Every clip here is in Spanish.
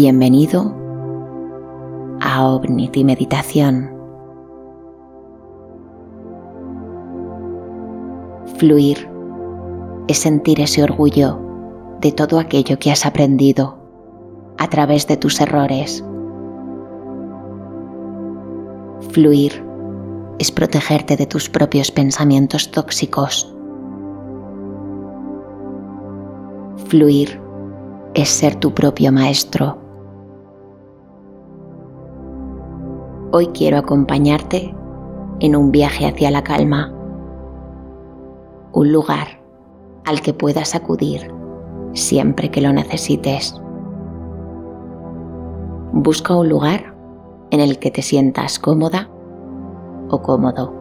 Bienvenido a Omnity Meditación. Fluir es sentir ese orgullo de todo aquello que has aprendido a través de tus errores. Fluir es protegerte de tus propios pensamientos tóxicos. Fluir es ser tu propio maestro. Hoy quiero acompañarte en un viaje hacia la calma, un lugar al que puedas acudir siempre que lo necesites. Busca un lugar en el que te sientas cómoda o cómodo.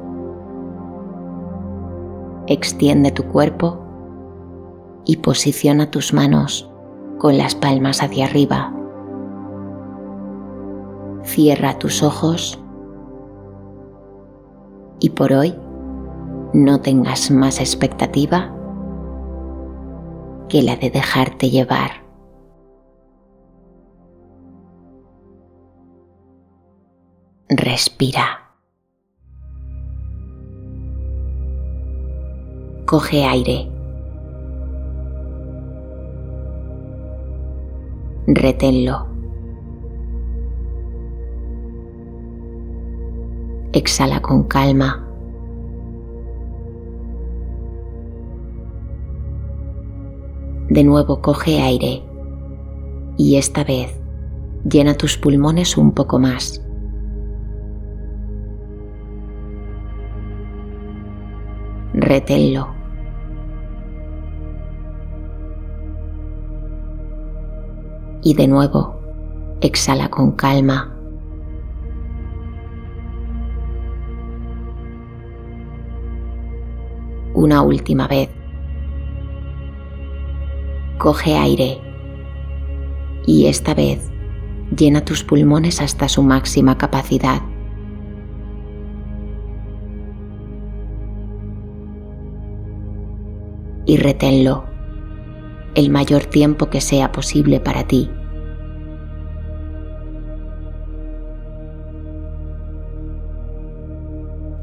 Extiende tu cuerpo y posiciona tus manos con las palmas hacia arriba. Cierra tus ojos y por hoy no tengas más expectativa que la de dejarte llevar. Respira. Coge aire. Reténlo. Exhala con calma. De nuevo coge aire y esta vez llena tus pulmones un poco más. Reténlo. y de nuevo exhala con calma. Una última vez. Coge aire y esta vez llena tus pulmones hasta su máxima capacidad. Y reténlo el mayor tiempo que sea posible para ti.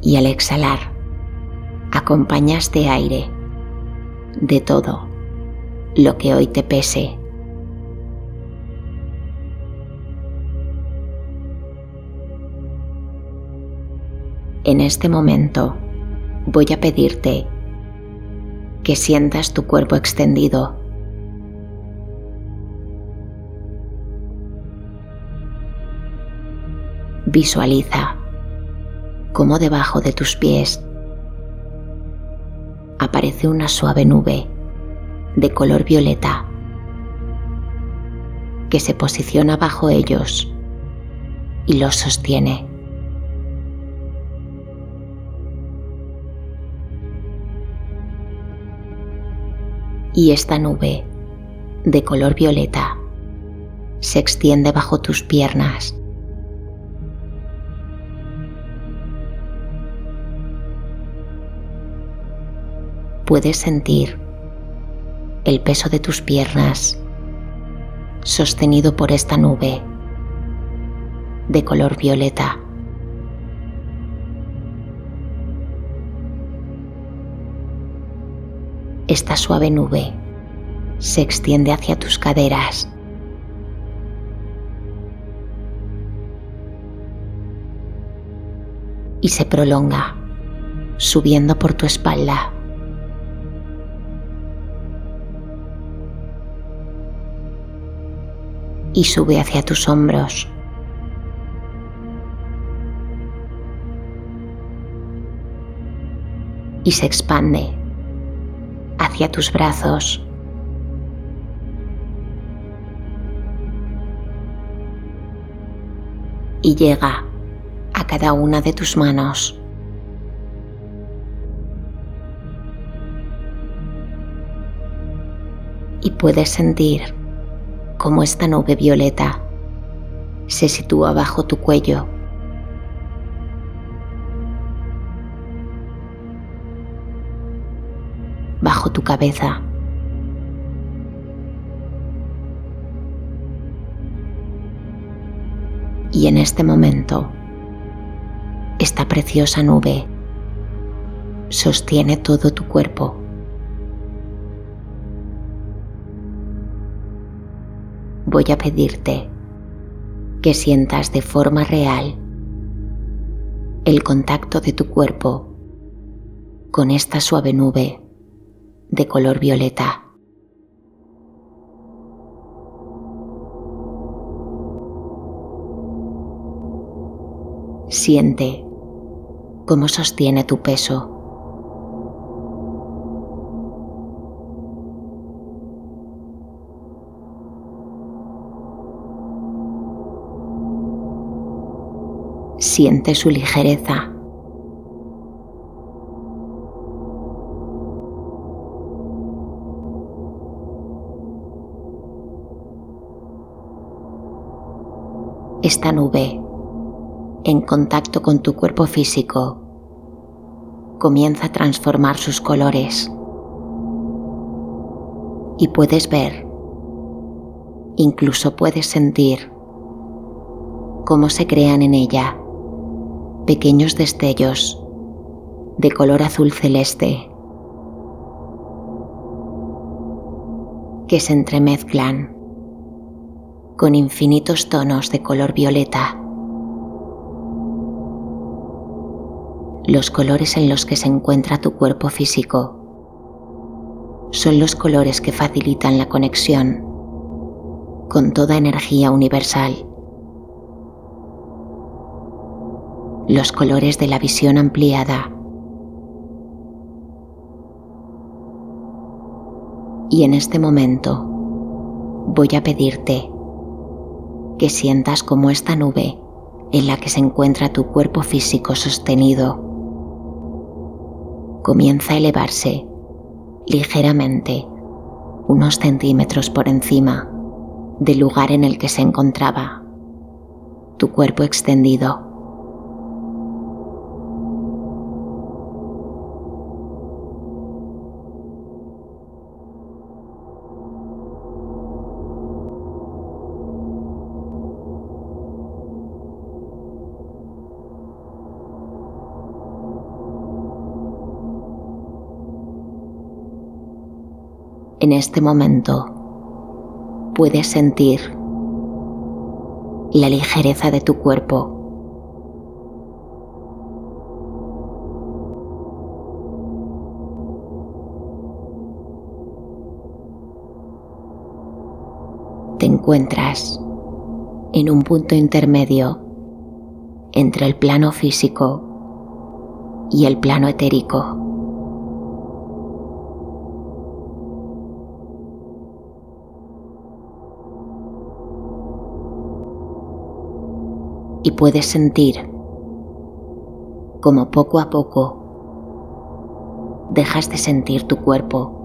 y al exhalar acompañaste aire de todo lo que hoy te pese. En este momento voy a pedirte que sientas tu cuerpo extendido. Visualiza como debajo de tus pies aparece una suave nube de color violeta que se posiciona bajo ellos y los sostiene. Y esta nube de color violeta se extiende bajo tus piernas puedes sentir el peso de tus piernas sostenido por esta nube de color violeta. Esta suave nube se extiende hacia tus caderas. Y se prolonga, subiendo por tu espalda. Y sube hacia tus hombros. Y se expande hacia tus brazos. Y llega a cada una de tus manos. Y puedes sentir como esta nube violeta se sitúa bajo tu cuello. bajo tu cabeza. Y en este momento, esta preciosa nube sostiene todo tu cuerpo. Voy a pedirte que sientas de forma real el contacto de tu cuerpo con esta suave nube de color violeta. Siente cómo sostiene tu peso. Siente su ligereza. Esta nube, en contacto con tu cuerpo físico, comienza a transformar sus colores. Y puedes ver, incluso puedes sentir cómo se crean en ella pequeños destellos de color azul celeste que se entremezclan con infinitos tonos de color violeta. Los colores en los que se encuentra tu cuerpo físico son los colores que facilitan la conexión con toda energía universal. Los colores de la visión ampliada. Y en este momento voy a pedirte que sientas como esta nube en la que se encuentra tu cuerpo físico sostenido comienza a elevarse ligeramente unos centímetros por encima del lugar en el que se encontraba tu cuerpo extendido. En este momento puedes sentir la ligereza de tu cuerpo. Te encuentras en un punto intermedio entre el plano físico y el plano etérico. Y puedes sentir como poco a poco dejas de sentir tu cuerpo.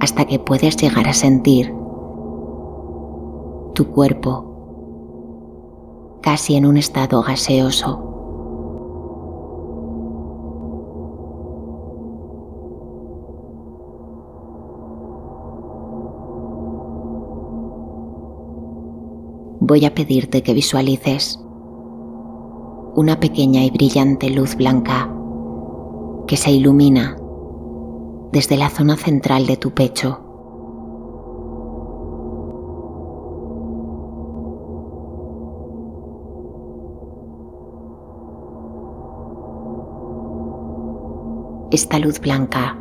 Hasta que puedes llegar a sentir tu cuerpo casi en un estado gaseoso. Voy a pedirte que visualices una pequeña y brillante luz blanca que se ilumina desde la zona central de tu pecho. Esta luz blanca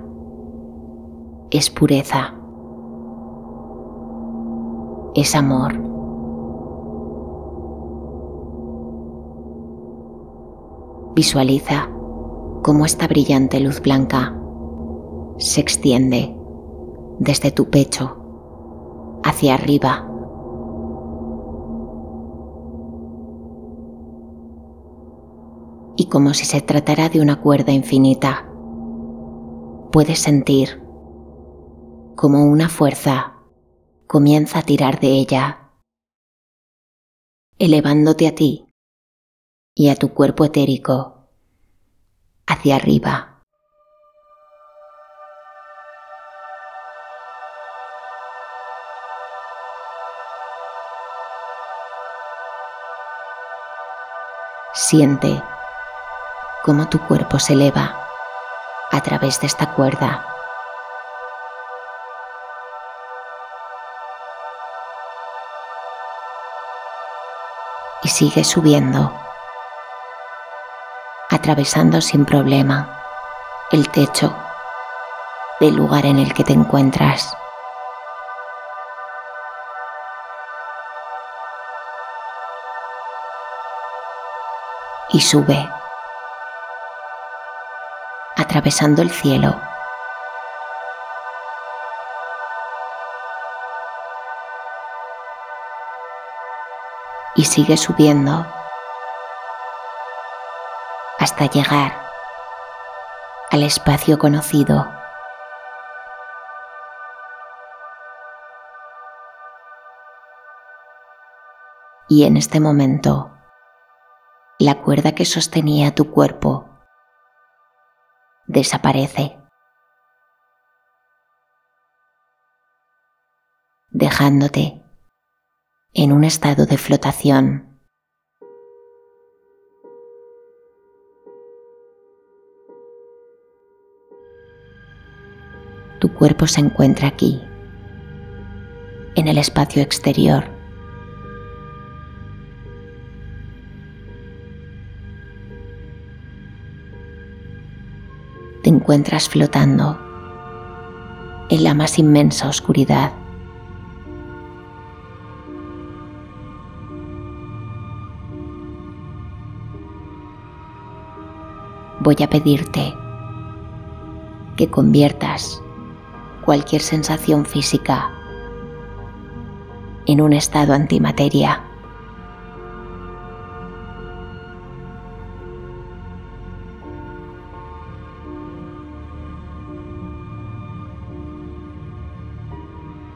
es pureza, es amor. Visualiza cómo esta brillante luz blanca se extiende desde tu pecho hacia arriba. Y como si se tratara de una cuerda infinita, puedes sentir como una fuerza comienza a tirar de ella, elevándote a ti y a tu cuerpo etérico, hacia arriba. Siente cómo tu cuerpo se eleva a través de esta cuerda. Y sigue subiendo atravesando sin problema el techo del lugar en el que te encuentras. Y sube atravesando el cielo. Y sigue subiendo llegar al espacio conocido. Y en este momento, la cuerda que sostenía tu cuerpo desaparece, dejándote en un estado de flotación. Tu cuerpo se encuentra aquí, en el espacio exterior. te encuentras flotando en la más inmensa oscuridad. Voy a pedirte que conviertas cualquier sensación física en un estado antimateria.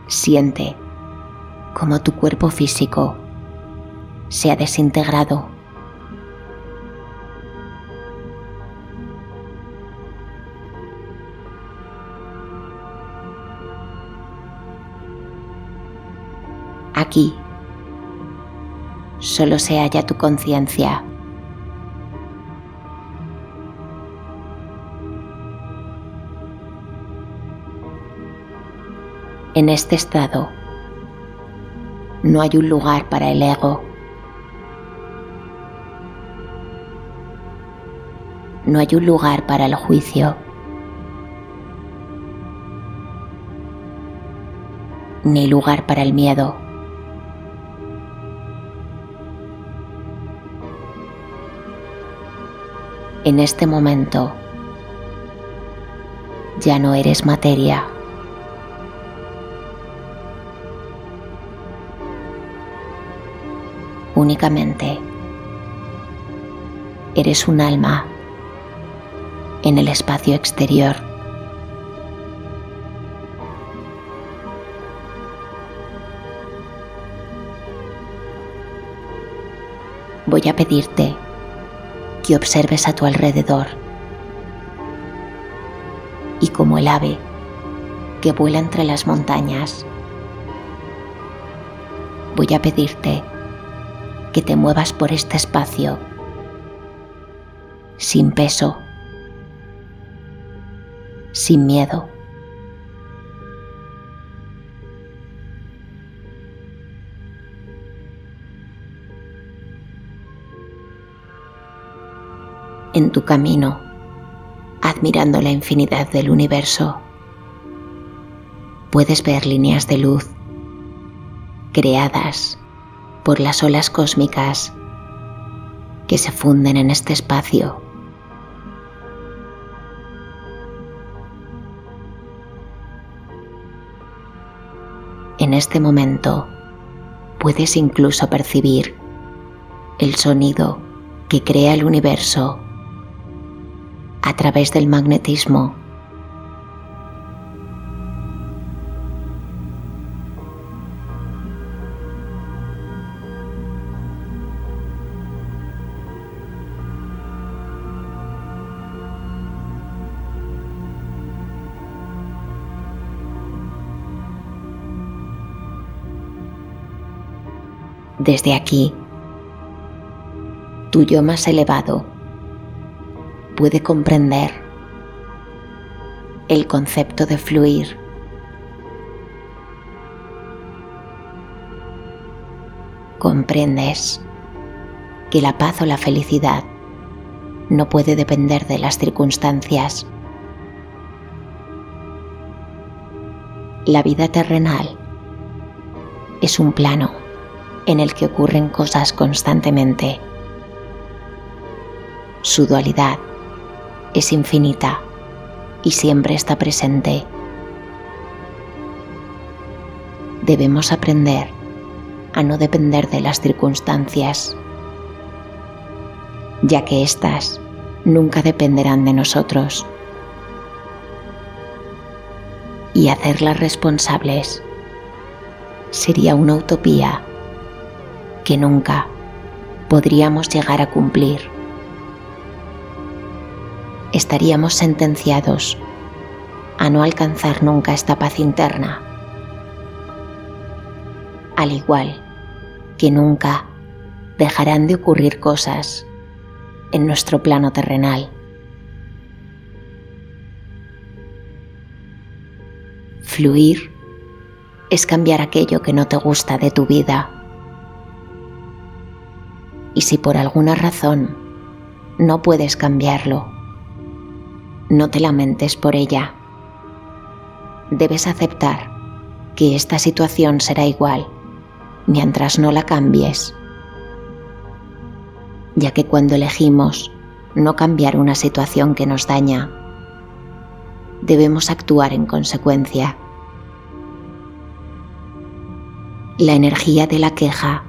Siente como tu cuerpo físico se ha desintegrado. Aquí solo se halla tu conciencia. En este estado no hay un lugar para el ego. No hay un lugar para el juicio. Ni lugar para el miedo. En este momento ya no eres materia. únicamente. Eres un alma en el espacio exterior. Voy a pedirte que observes a tu alrededor y como el ave que vuela entre las montañas, voy a pedirte que te muevas por este espacio sin peso, sin miedo. En tu camino, admirando la infinidad del universo, puedes ver líneas de luz creadas por las olas cósmicas que se funden en este espacio. En este momento puedes incluso percibir el sonido que crea el universo a través del magnetismo. Desde aquí, tu yo más elevado puede comprender el concepto de fluir. Comprendes que la paz o la felicidad no puede depender de las circunstancias. La vida terrenal es un plano en el que ocurren cosas constantemente. Su dualidad es infinita y siempre está presente. Debemos aprender a no depender de las circunstancias, ya que éstas nunca dependerán de nosotros, y hacerlas responsables sería una utopía que nunca podríamos llegar a cumplir estaríamos sentenciados a no alcanzar nunca esta paz interna, al igual que nunca dejarán de ocurrir cosas en nuestro plano terrenal. Fluir es cambiar aquello que no te gusta de tu vida. Y si por alguna razón no puedes cambiarlo, no te lamentes por ella. Debes aceptar que esta situación será igual mientras no la cambies, ya que cuando elegimos no cambiar una situación que nos daña, debemos actuar en consecuencia. La energía de la queja,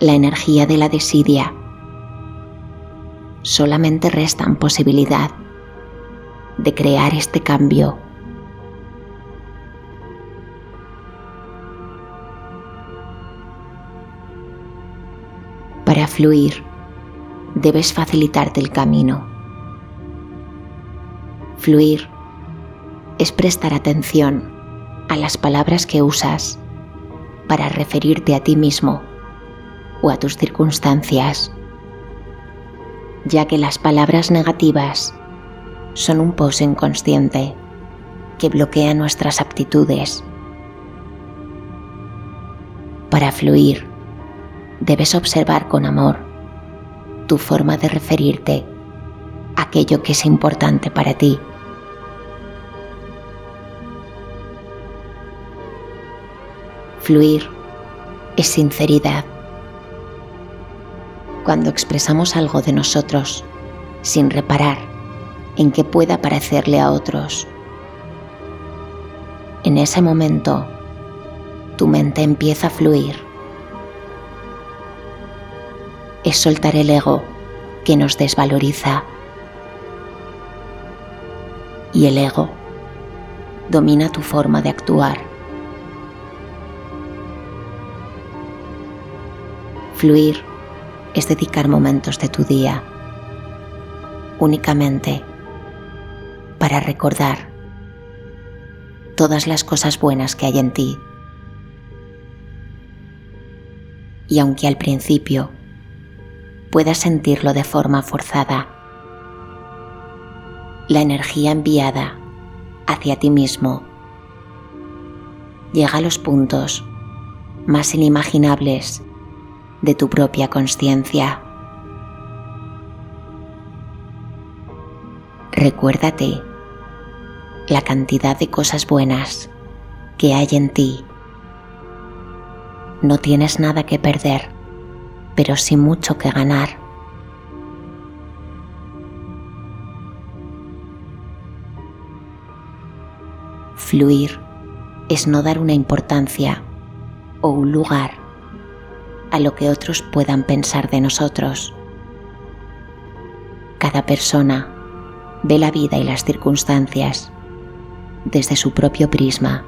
la energía de la desidia, solamente restan posibilidad de crear este cambio. Para fluir, debes facilitarte el camino. Fluir es prestar atención a las palabras que usas para referirte a ti mismo o a tus circunstancias ya que las palabras negativas son un pozo inconsciente que bloquea nuestras aptitudes. Para fluir, debes observar con amor tu forma de referirte a aquello que es importante para ti. Fluir es sinceridad cuando expresamos algo de nosotros sin reparar en que pueda parecerle a otros. En ese momento, tu mente empieza a fluir. Es soltar el ego que nos desvaloriza. Y el ego domina tu forma de actuar. Fluir es dedicar momentos de tu día únicamente para recordar todas las cosas buenas que hay en ti. Y aunque al principio puedas sentirlo de forma forzada, la energía enviada hacia ti mismo llega a los puntos más inimaginables de tu propia conciencia. Recuérdate la cantidad de cosas buenas que hay en ti. No tienes nada que perder, pero sí mucho que ganar. Fluir es no dar una importancia o un lugar a lo que otros puedan pensar de nosotros. Cada persona ve la vida y las circunstancias desde su propio prisma.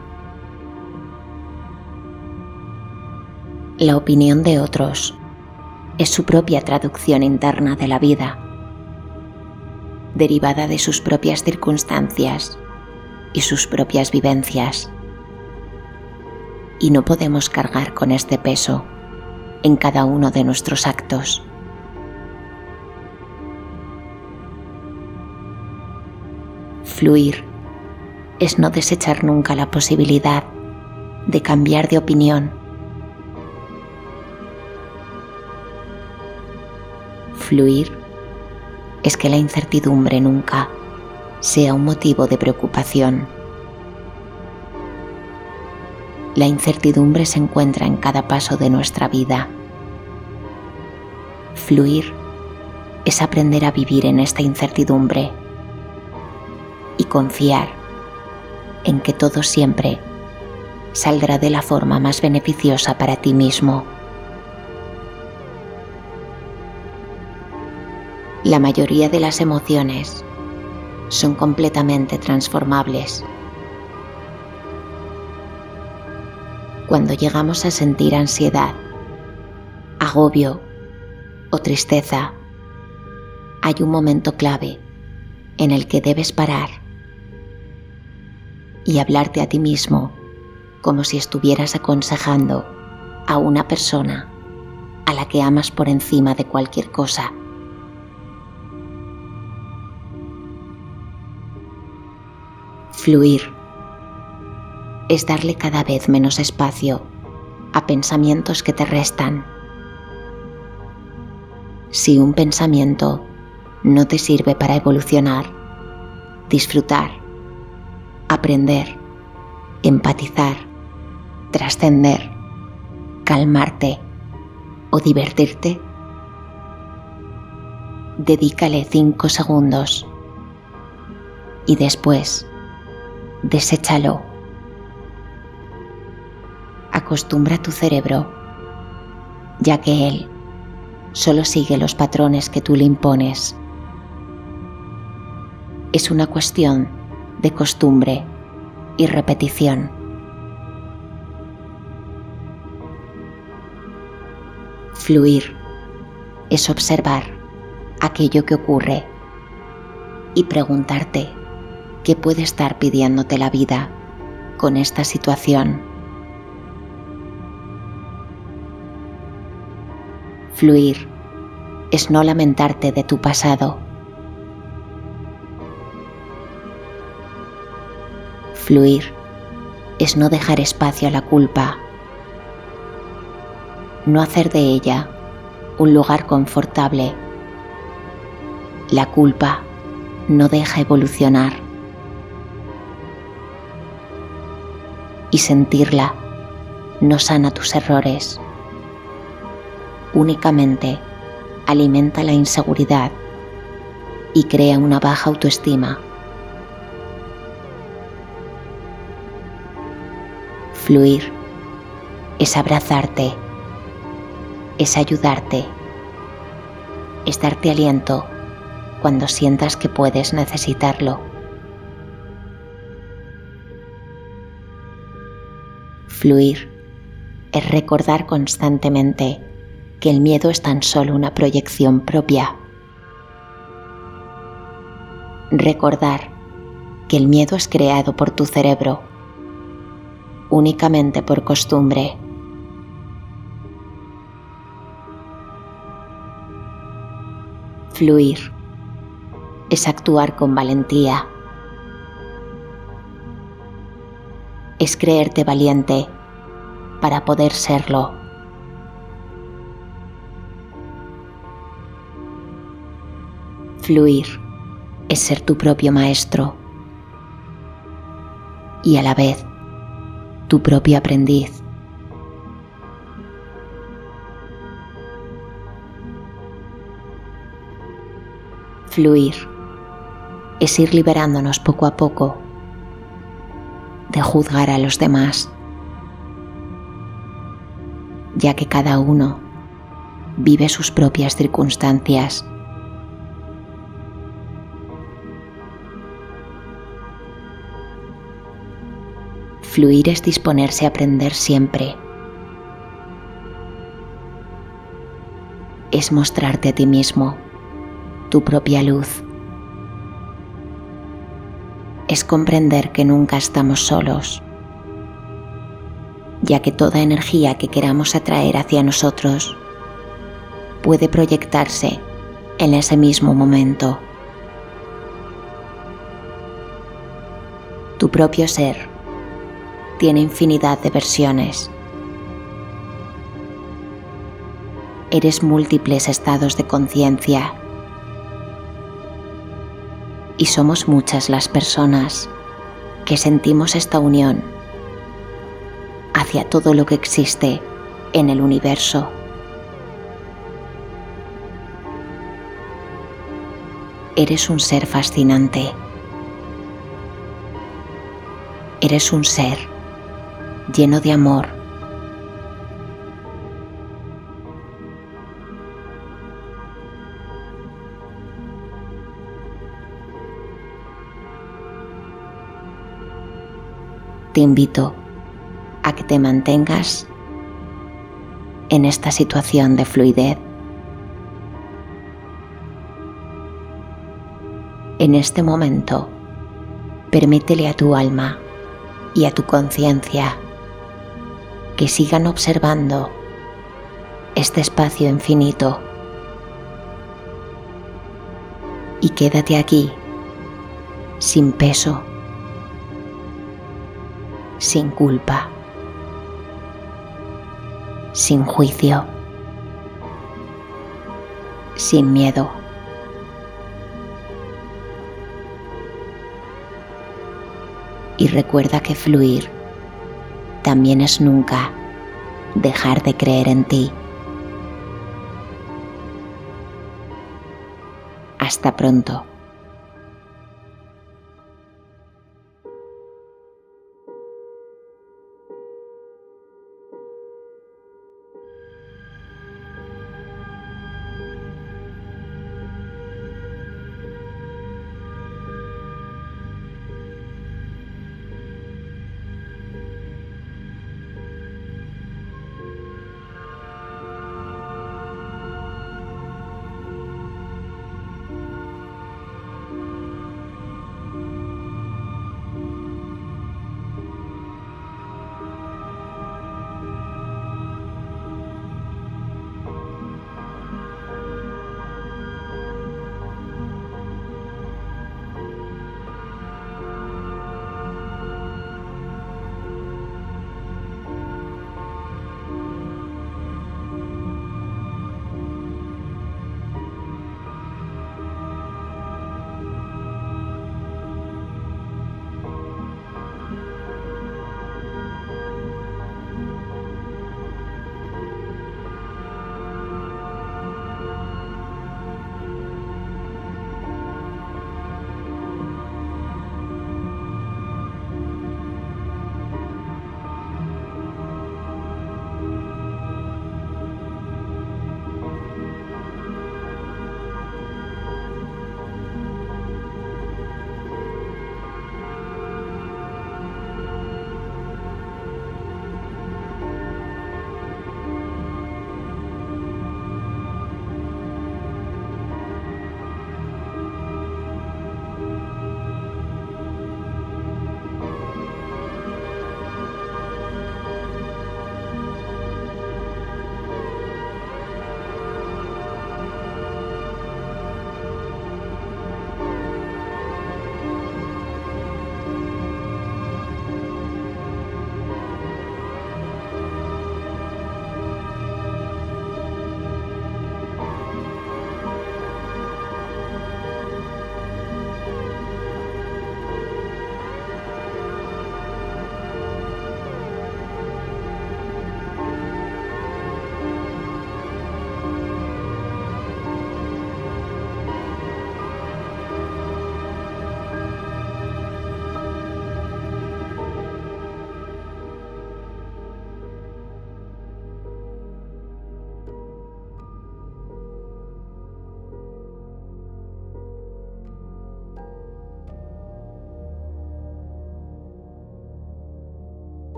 La opinión de otros es su propia traducción interna de la vida, derivada de sus propias circunstancias y sus propias vivencias. Y no podemos cargar con este peso en cada uno de nuestros actos. Fluir es no desechar nunca la posibilidad de cambiar de opinión. Fluir es que la incertidumbre nunca sea un motivo de preocupación. La incertidumbre se encuentra en cada paso de nuestra vida. Fluir es aprender a vivir en esta incertidumbre y confiar en que todo siempre saldrá de la forma más beneficiosa para ti mismo. La mayoría de las emociones son completamente transformables. Cuando llegamos a sentir ansiedad, agobio o tristeza, hay un momento clave en el que debes parar y hablarte a ti mismo como si estuvieras aconsejando a una persona a la que amas por encima de cualquier cosa. Fluir es darle cada vez menos espacio a pensamientos que te restan. Si un pensamiento no te sirve para evolucionar, disfrutar, aprender, empatizar, trascender, calmarte o divertirte, dedícale cinco segundos y después deséchalo. Acostumbra tu cerebro, ya que él solo sigue los patrones que tú le impones. Es una cuestión de costumbre y repetición. Fluir es observar aquello que ocurre y preguntarte qué puede estar pidiéndote la vida con esta situación. Fluir es no lamentarte de tu pasado. Fluir es no dejar espacio a la culpa, no hacer de ella un lugar confortable. La culpa no deja evolucionar. y sentirla no sana tus errores. Únicamente alimenta la inseguridad y crea una baja autoestima. Fluir es abrazarte, es ayudarte, es darte aliento cuando sientas que puedes necesitarlo. Fluir es recordar constantemente que el miedo es tan solo una proyección propia. Recordar que el miedo es creado por tu cerebro únicamente por costumbre. Fluir es actuar con valentía es creerte valiente para poder serlo. Fluir es ser tu propio maestro y a la vez tu propio aprendiz. Fluir es ir liberándonos poco a poco de juzgar a los demás, ya que cada uno vive sus propias circunstancias. Fluir es disponerse a aprender siempre. Es mostrarte a ti mismo, tu propia luz es comprender que nunca estamos solos, ya que toda energía que queramos atraer hacia nosotros puede proyectarse en ese mismo momento. Tu propio ser tiene infinidad de versiones. Eres múltiples estados de conciencia y somos muchas las personas que sentimos esta unión hacia todo lo que existe en el universo. Eres un ser fascinante. Eres un ser lleno de amor. Te invito a que te mantengas en esta situación de fluidez. En este momento, permítele a tu alma y a tu conciencia que sigan observando este espacio infinito y quédate aquí sin peso, sin culpa sin juicio, sin miedo. Y recuerda que fluir también es nunca dejar de creer en ti. Hasta pronto.